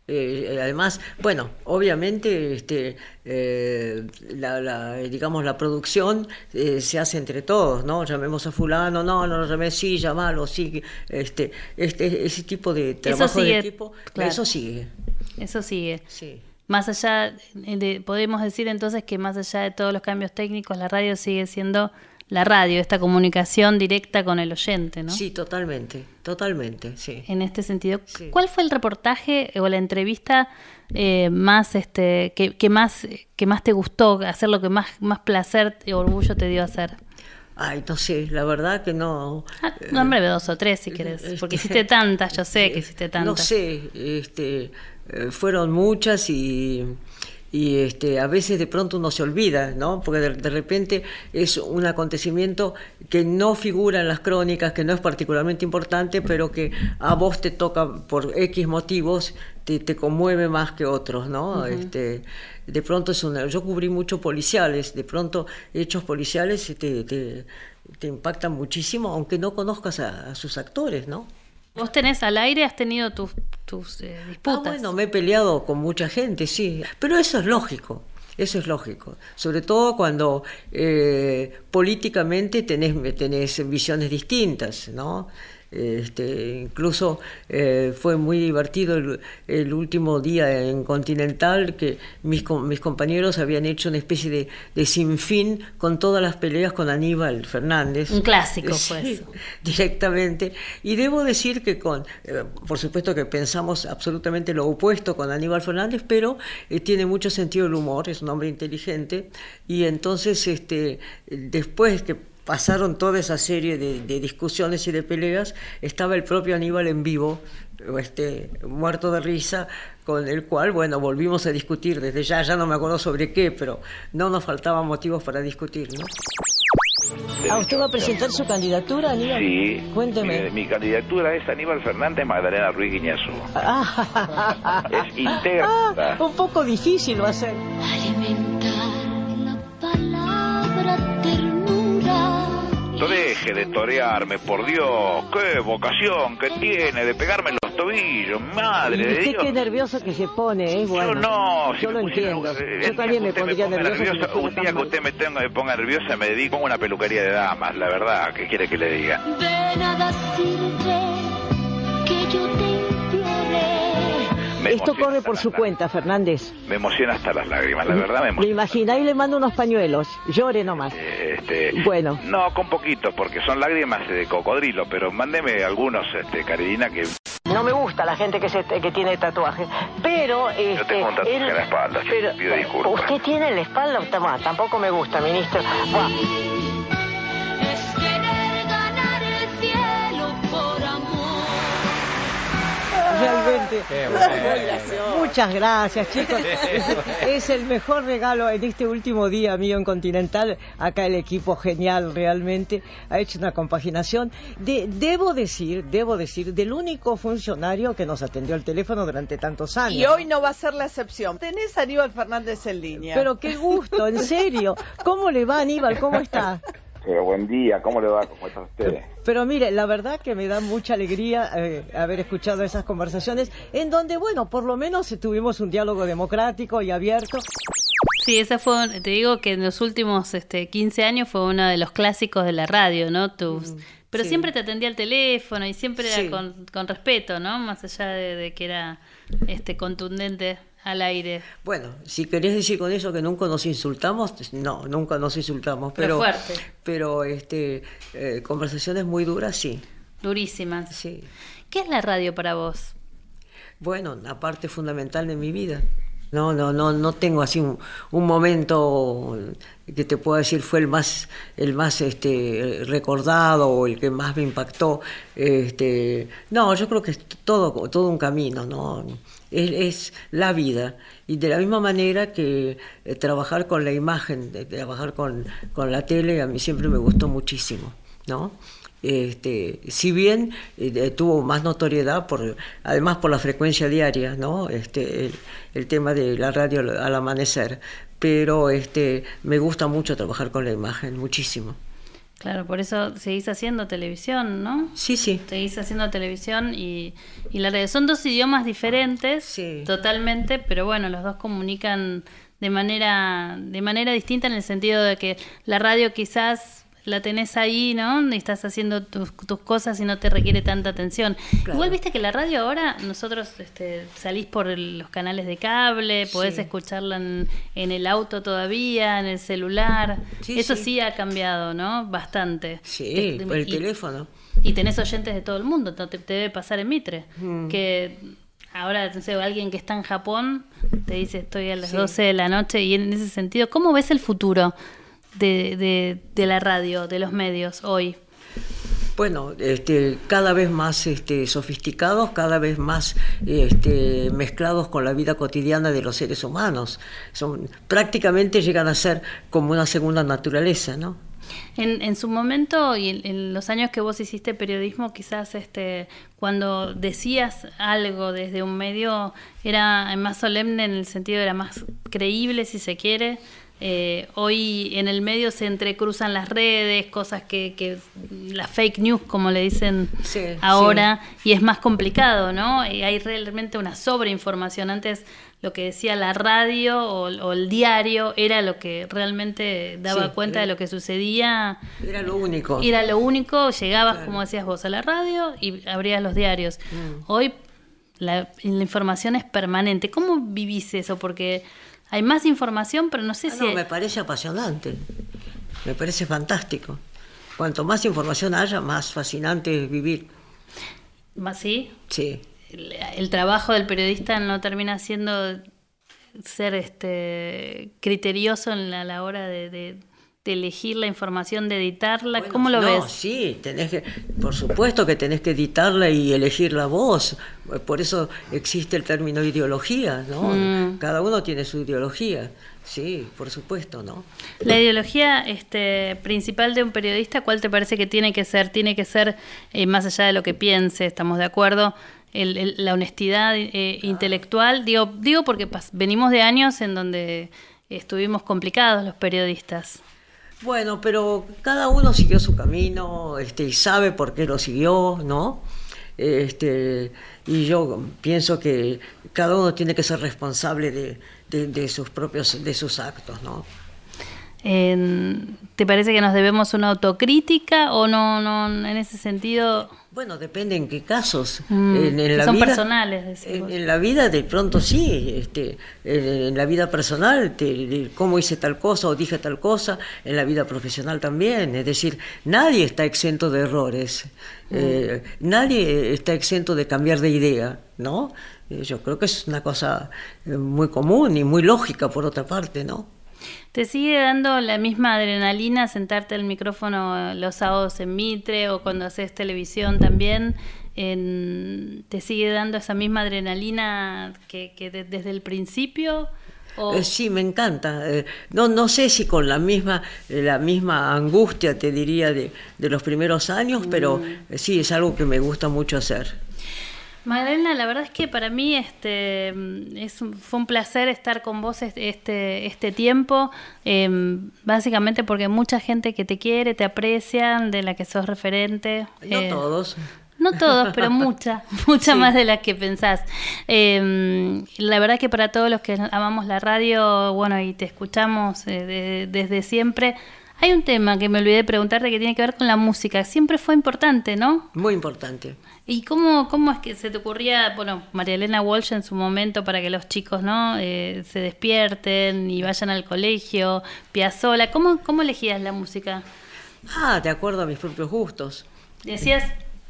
Eh, además, bueno, obviamente, este, eh, la, digamos, la producción eh, se hace entre todos, ¿no? Llamemos a fulano, no, no lo llamé, sí, llamalo, sí, este, este, ese tipo de trabajo de equipo, eso sigue. Eso sigue. Sí. Más allá, de, podemos decir entonces que más allá de todos los cambios técnicos, la radio sigue siendo la radio, esta comunicación directa con el oyente, ¿no? Sí, totalmente, totalmente, sí. En este sentido, ¿cuál fue el reportaje o la entrevista eh, más, este, que, más, que más te gustó, hacer lo que más, más placer y orgullo te dio hacer? Ay, no sé, la verdad que no. Ah, nombre de dos o tres si querés, este, porque hiciste tantas, yo sé que hiciste tantas. No sé, este, eh, fueron muchas y y este, a veces de pronto uno se olvida, ¿no? Porque de, de, repente es un acontecimiento que no figura en las crónicas, que no es particularmente importante, pero que a vos te toca por X motivos, te, te conmueve más que otros, ¿no? Uh -huh. este, de pronto es una... Yo cubrí mucho policiales, de pronto hechos policiales te, te, te impactan muchísimo, aunque no conozcas a, a sus actores, ¿no? Vos tenés al aire, has tenido tus, tus eh, disputas. Ah, bueno, me he peleado con mucha gente, sí, pero eso es lógico. Eso es lógico, sobre todo cuando eh, políticamente tenés, tenés visiones distintas, ¿no? Este, incluso eh, fue muy divertido el, el, último día en Continental que mis, mis compañeros habían hecho una especie de, de, sinfín con todas las peleas con Aníbal Fernández. Un clásico, pues. directamente. Y debo decir que con, eh, por supuesto que pensamos absolutamente lo opuesto con Aníbal Fernández, pero eh, tiene mucho sentido del humor, es un hombre inteligente. Y entonces, este, después que pasaron toda esa serie de, de, discusiones y de peleas, estaba el propio Aníbal en vivo, este, muerto de risa, con el cual, bueno, volvimos a discutir desde ya, ya no me acuerdo sobre qué, pero no nos faltaban motivos para discutir, ¿no? ¿A usted va a presentar su candidatura, Aníbal? Sí. Cuénteme. Eh, mi candidatura es Aníbal Fernández Magdalena Ruiz Guiñazú. Ah, (laughs) es íntegra. Ah, un poco difícil va a ser. Deje de torearme, por Dios. Qué vocación que tiene de pegarme en los tobillos, madre de usted Dios. qué nervioso que se pone, ¿eh? Bueno, yo no, yo lo entiendo. yo también me pondría me nervioso. nerviosa, si me un día que usted me, tenga, me ponga nerviosa me dedico a una peluquería de damas, la verdad, ¿qué quiere que le diga? De nada sirve Me Esto corre por su cuenta, Fernández. Me emociona hasta las lágrimas, la verdad me Me emociona. imagina y le mando unos pañuelos. Llore nomás. Este, Bueno. No, con poquito, porque son lágrimas de cocodrilo, pero mándeme algunos, este, Caridina, que No me gusta la gente que se que tiene tatuajes, pero este, tengo un tatuaje él- en la espalda, pero, pido disculpas. Usted tiene en la espalda, Tama, tampoco me gusta, ministro. Buah, Es querer ganar el cielo por amor. Realmente. Muchas gracias, chicos. Es, es el mejor regalo en este último día mío en Continental. Acá el equipo genial realmente ha hecho una compaginación. De, debo decir, debo decir, del único funcionario que nos atendió al teléfono durante tantos años. Y hoy no va a ser la excepción. Tenés a Aníbal Fernández en línea. Pero qué gusto, en serio. ¿Cómo le va, Aníbal? ¿Cómo está? Pero buen día, ¿cómo le va? ¿Cómo están ustedes? Pero mire, la verdad que me da mucha alegría eh, haber escuchado esas conversaciones en donde, bueno, por lo menos tuvimos un diálogo democrático y abierto. Sí, esa fue, te digo que en los últimos este, 15 años fue uno de los clásicos de la radio, ¿no? Tus, pero sí. siempre te atendía al teléfono y siempre Sí. era con, con respeto, ¿no? Más allá de, de que era este contundente al aire. Bueno, si querés decir con eso que nunca nos insultamos, no, nunca nos insultamos, Pero pero fuerte. pero este eh, conversaciones muy duras, sí. Durísimas. Sí. ¿Qué es la radio para vos? Bueno, una parte fundamental de mi vida. No, no, no, no tengo así un, un momento que te pueda decir fue el más, el más este, recordado o el que más me impactó. Este, no, yo creo que es todo, todo un camino, ¿no? Es, la vida. Y de la misma manera que eh, trabajar con la imagen, trabajar con, con la tele, a mí siempre me gustó muchísimo, ¿no? Este, si bien eh, tuvo más notoriedad por además por la frecuencia diaria no este el, el tema de la radio al amanecer pero este me gusta mucho trabajar con la imagen muchísimo Claro, por eso seguís haciendo televisión, ¿no? Sí, sí. Seguís haciendo televisión y, y la radio. Son dos idiomas diferentes, totalmente, pero bueno, los dos comunican de manera, de manera distinta en el sentido de que la radio quizás la tenés ahí, ¿no? Y estás haciendo tus, tus cosas y no te requiere tanta atención. Igual viste que la radio ahora, nosotros este, salís por el- los canales de cable, podés Sí. escucharla en, en el auto todavía, en el celular. Sí, Eso sí. sí. ha cambiado, ¿no? Bastante. sí Te- por el y- teléfono Y tenés oyentes de todo el mundo, no te, te debe pasar en Mitre. Mm. Que ahora, no sé, alguien que está en Japón te dice estoy a las Sí. 12 de la noche y en ese sentido, ¿cómo ves el futuro de, de, de la radio, de los medios hoy? Bueno, este, cada vez más este, sofisticados, cada vez más este, mezclados con la vida cotidiana de los seres humanos. Son, prácticamente llegan a ser como una segunda naturaleza, ¿no? En, en su momento y en, en los años que vos hiciste periodismo, quizás este, cuando decías algo desde un medio era más solemne en el sentido era más creíble, si se quiere. Eh, hoy en el medio se entrecruzan las redes, cosas que, que las fake news, como le dicen Sí, ahora, y es más complicado, ¿no? Y hay realmente una sobreinformación. Antes lo que decía la radio o, o el diario era lo que realmente daba Sí, cuenta era- de lo que sucedía. Era lo único. Era lo único, llegabas, como decías vos, a la radio y abrías los diarios. Mm. Hoy la, la información es permanente. ¿Cómo vivís eso? Porque hay más información, pero no sé Ah, si... no, me parece apasionante, me parece fantástico. Cuanto más información haya, más fascinante es vivir. ¿Más sí? Sí. El, el trabajo del periodista no termina siendo ser este criterioso en la, la hora de, de- de elegir la información, de editarla. ¿Cómo lo no, ves? sí, tenés que, por supuesto que tenés que editarla y elegir la voz. Por eso existe el término ideología, ¿no? Mm. Cada uno tiene su ideología. Sí, por supuesto, ¿no? La ideología este, principal de un periodista, ¿cuál te parece que tiene que ser? Tiene que ser, eh, más allá de lo que piense, estamos de acuerdo, el- el- la honestidad eh, intelectual. Digo, digo porque venimos de años en donde estuvimos complicados los periodistas. Bueno, pero cada uno siguió su camino este, y sabe por qué lo siguió, ¿no? Este, y yo pienso que cada uno tiene que ser responsable de, de- sus propios, de sus actos, ¿no? ¿Te parece que nos debemos una autocrítica o no, no en ese sentido? Bueno, depende en qué casos. Mm, en, en que la son vida, personales, En, en la vida de pronto sí, este, en, en la vida personal, te, de cómo hice tal cosa o dije tal cosa, en la vida profesional también. Es decir, nadie está exento de errores, eh, nadie está exento de cambiar de idea, ¿no? Eh, Yo creo que es una cosa eh, muy común y muy lógica por otra parte, ¿no? ¿Te sigue dando la misma adrenalina sentarte al micrófono los sábados en Mitre o cuando haces televisión también? En- ¿Te sigue dando esa misma adrenalina que, que de- desde el principio? O- Eh, sí, me encanta. Eh, no, no sé si con la misma, eh, la misma angustia, te diría, de, de los primeros años, pero eh, sí, es algo que me gusta mucho hacer. Magdalena, la verdad es que para mí este mm, es un- fue un placer estar con vos este este, tiempo, eh, básicamente porque mucha gente que te quiere, te aprecia, de la que sos referente. No eh, todos. No todos, pero (laughs) mucha, mucha más de las que pensás. Eh, la verdad que para todos los que amamos la radio, bueno, y te escuchamos eh, de- desde siempre, hay un tema que me olvidé de preguntarte que tiene que ver con la música. Siempre fue importante, ¿no? Muy importante. ¿Y cómo, cómo es que se te ocurría, bueno, María Elena Walsh en su momento para que los chicos, ¿no? Eh, se despierten y vayan al colegio, Piazzolla, ¿cómo, cómo elegías la música? Ah, de acuerdo a mis propios gustos. Decías,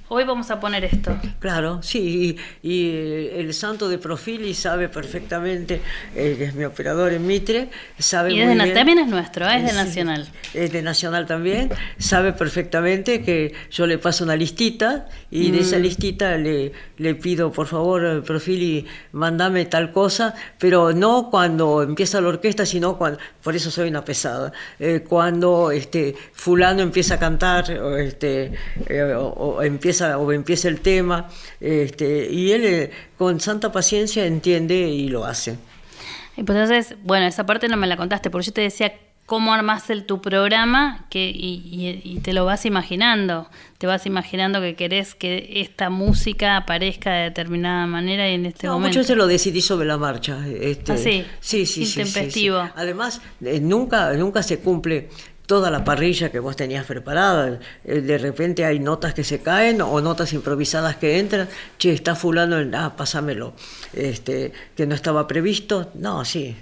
hoy vamos a poner esto. Claro, sí, y, y el santo de Profili sabe perfectamente, eh, que es mi operador en Mitre, sabe Y muy es de na- bien- también es nuestro, ¿eh? es de Nacional. Es de Nacional también, sabe perfectamente que yo le paso una listita y de esa Mm. listita le, le pido, por favor, eh, Profili, mandame tal cosa, pero no cuando empieza la orquesta, sino cuando, por eso soy una pesada, eh, cuando este, fulano empieza a cantar o, este, o, o empieza, o empieza el tema, este, y él eh, con santa paciencia entiende y lo hace. Y pues entonces, bueno, esa parte no me la contaste, porque yo te decía cómo armás el, tu programa que, y, y- y te lo vas imaginando. Te vas imaginando que querés que esta música aparezca de determinada manera y en este No, momento. mucho se lo decidí sobre la marcha. Este, Ah, sí. sí, sí, sí, sí. Además, eh, nunca, nunca se cumple toda la parrilla que vos tenías preparada. De repente hay notas que se caen o notas improvisadas que entran. Che, está fulano, en- ah, pásamelo. Este, que no estaba previsto. No, sí.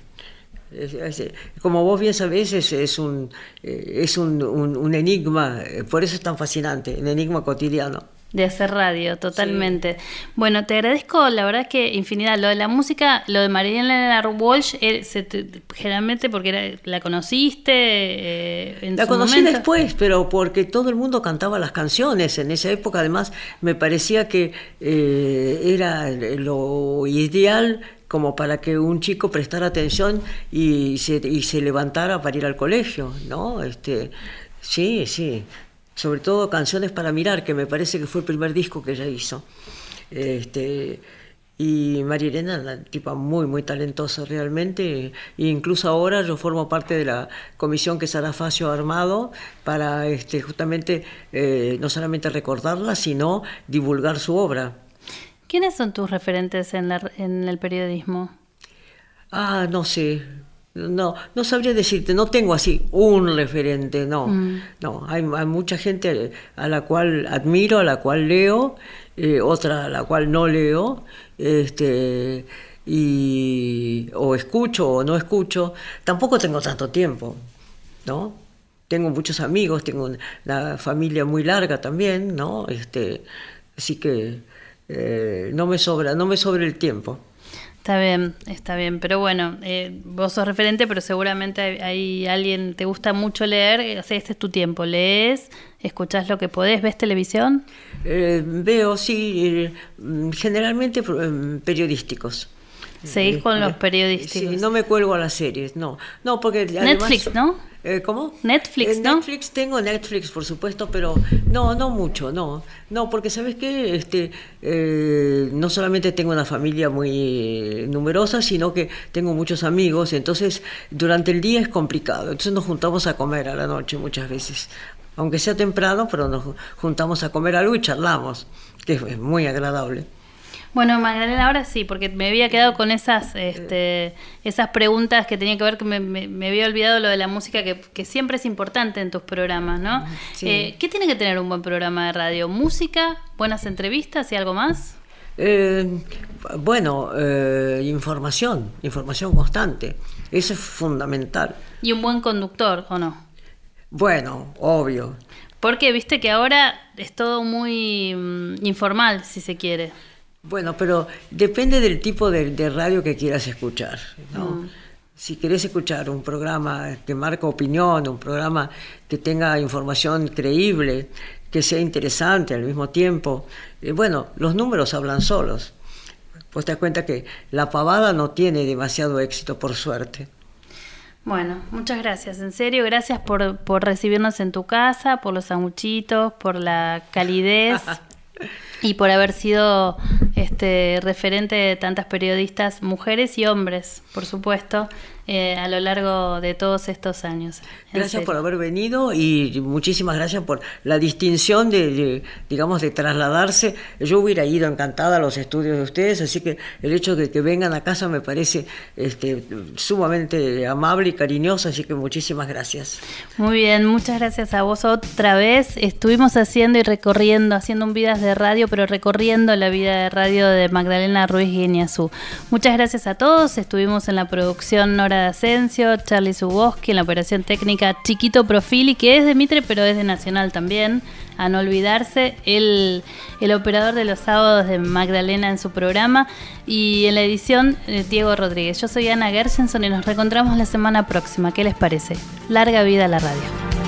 Como vos bien sabés, es, es un, eh, es un, un- un enigma, eh, por eso es tan fascinante, un enigma cotidiano. De hacer radio, totalmente. Bueno, te agradezco, la verdad que infinidad. Lo de la música, lo de Mariana Walsh, eh, se te- generalmente porque era- la conociste eh, en La su conocí momento. después, pero porque todo el mundo cantaba las canciones. En esa época, además, me parecía que eh, era lo ideal como para que un chico prestara atención y se, y se levantara para ir al colegio, ¿no? Este, sí, sí. Sobre todo Canciones para Mirar, que me parece que fue el primer disco que ella hizo. Este, y María Elena, una tipa muy, muy talentosa realmente. E incluso ahora yo formo parte de la comisión que Sara Facio ha armado para este, justamente eh, no solamente recordarla, sino divulgar su obra. ¿Quiénes son tus referentes en, la- en el periodismo? Ah, no sé. No, no sabría decirte, no tengo así un referente, no. Mm. No, hay, hay mucha gente a la cual admiro, a la cual leo, eh, otra a la cual no leo, este, y, o escucho o no escucho. Tampoco tengo tanto tiempo, ¿no? Tengo muchos amigos, tengo una familia muy larga también, ¿no? Este, así que eh, no me sobra, no me sobra el tiempo. Está bien, está bien, pero bueno, eh, vos sos referente, pero seguramente hay, hay alguien, te gusta mucho leer, eh, o sea, este es tu tiempo, lees, escuchás lo que podés, ves televisión. Eh, veo, sí, eh, generalmente eh, periodísticos. Seguís con los periodísticos. Sí, no me cuelgo a las series, no. No, porque además- Netflix, ¿no? Eh, ¿Cómo? Netflix, Eh, ¿no? Netflix, tengo Netflix, por supuesto, pero no, no mucho, no. No, porque ¿sabes qué? Este, eh, no solamente tengo una familia muy eh, numerosa, sino que tengo muchos amigos, entonces durante el día es complicado. Entonces nos juntamos a comer a la noche muchas veces. Aunque sea temprano, pero nos juntamos a comer algo y charlamos, que es muy agradable. Bueno, Magdalena, ahora sí, porque me había quedado con esas, este, esas preguntas que tenía que ver, que me, me- me había olvidado lo de la música, que, que siempre es importante en tus programas, ¿no? Sí. Eh, ¿Qué tiene que tener un buen programa de radio? ¿Música, buenas entrevistas y algo más? Eh, bueno, eh, información, información constante. Eso es fundamental. ¿Y un buen conductor o no? Bueno, obvio. Porque viste que ahora es todo muy mm, informal, si se quiere. Bueno, pero depende del tipo de, de radio que quieras escuchar. ¿no? Si querés escuchar un programa que marca opinión, un programa que tenga información creíble, que sea interesante al mismo tiempo, eh, bueno, los números hablan solos. Pues te das cuenta que la pavada no tiene demasiado éxito, por suerte. Bueno, muchas gracias, en serio, gracias por, por recibirnos en tu casa, por los sanguchitos, por la calidez (laughs) y por haber sido este referente de tantas periodistas, mujeres y hombres, por supuesto, eh, a lo largo de todos estos años. Gracias serio. por haber venido y muchísimas gracias por la distinción de, de, digamos, de trasladarse. Yo hubiera ido encantada a los estudios de ustedes, así que el hecho de que vengan a casa me parece este, sumamente amable y cariñoso, así que muchísimas gracias. Muy bien, muchas gracias a vos otra vez. Estuvimos haciendo y recorriendo, haciendo un vidas de radio, pero recorriendo la vida de radio de Magdalena Ruiz Guiñazú. Muchas gracias a todos. Estuvimos en la producción Nora de Asensio, Charlie Suboski, en la operación técnica Chiquito Profili, que es de Mitre, pero es de Nacional también. A no olvidarse, el, el operador de los sábados de Magdalena en su programa y en la edición eh, Diego Rodríguez. Yo soy Ana Gershenson y nos reencontramos la semana próxima. ¿Qué les parece? Larga vida a la radio.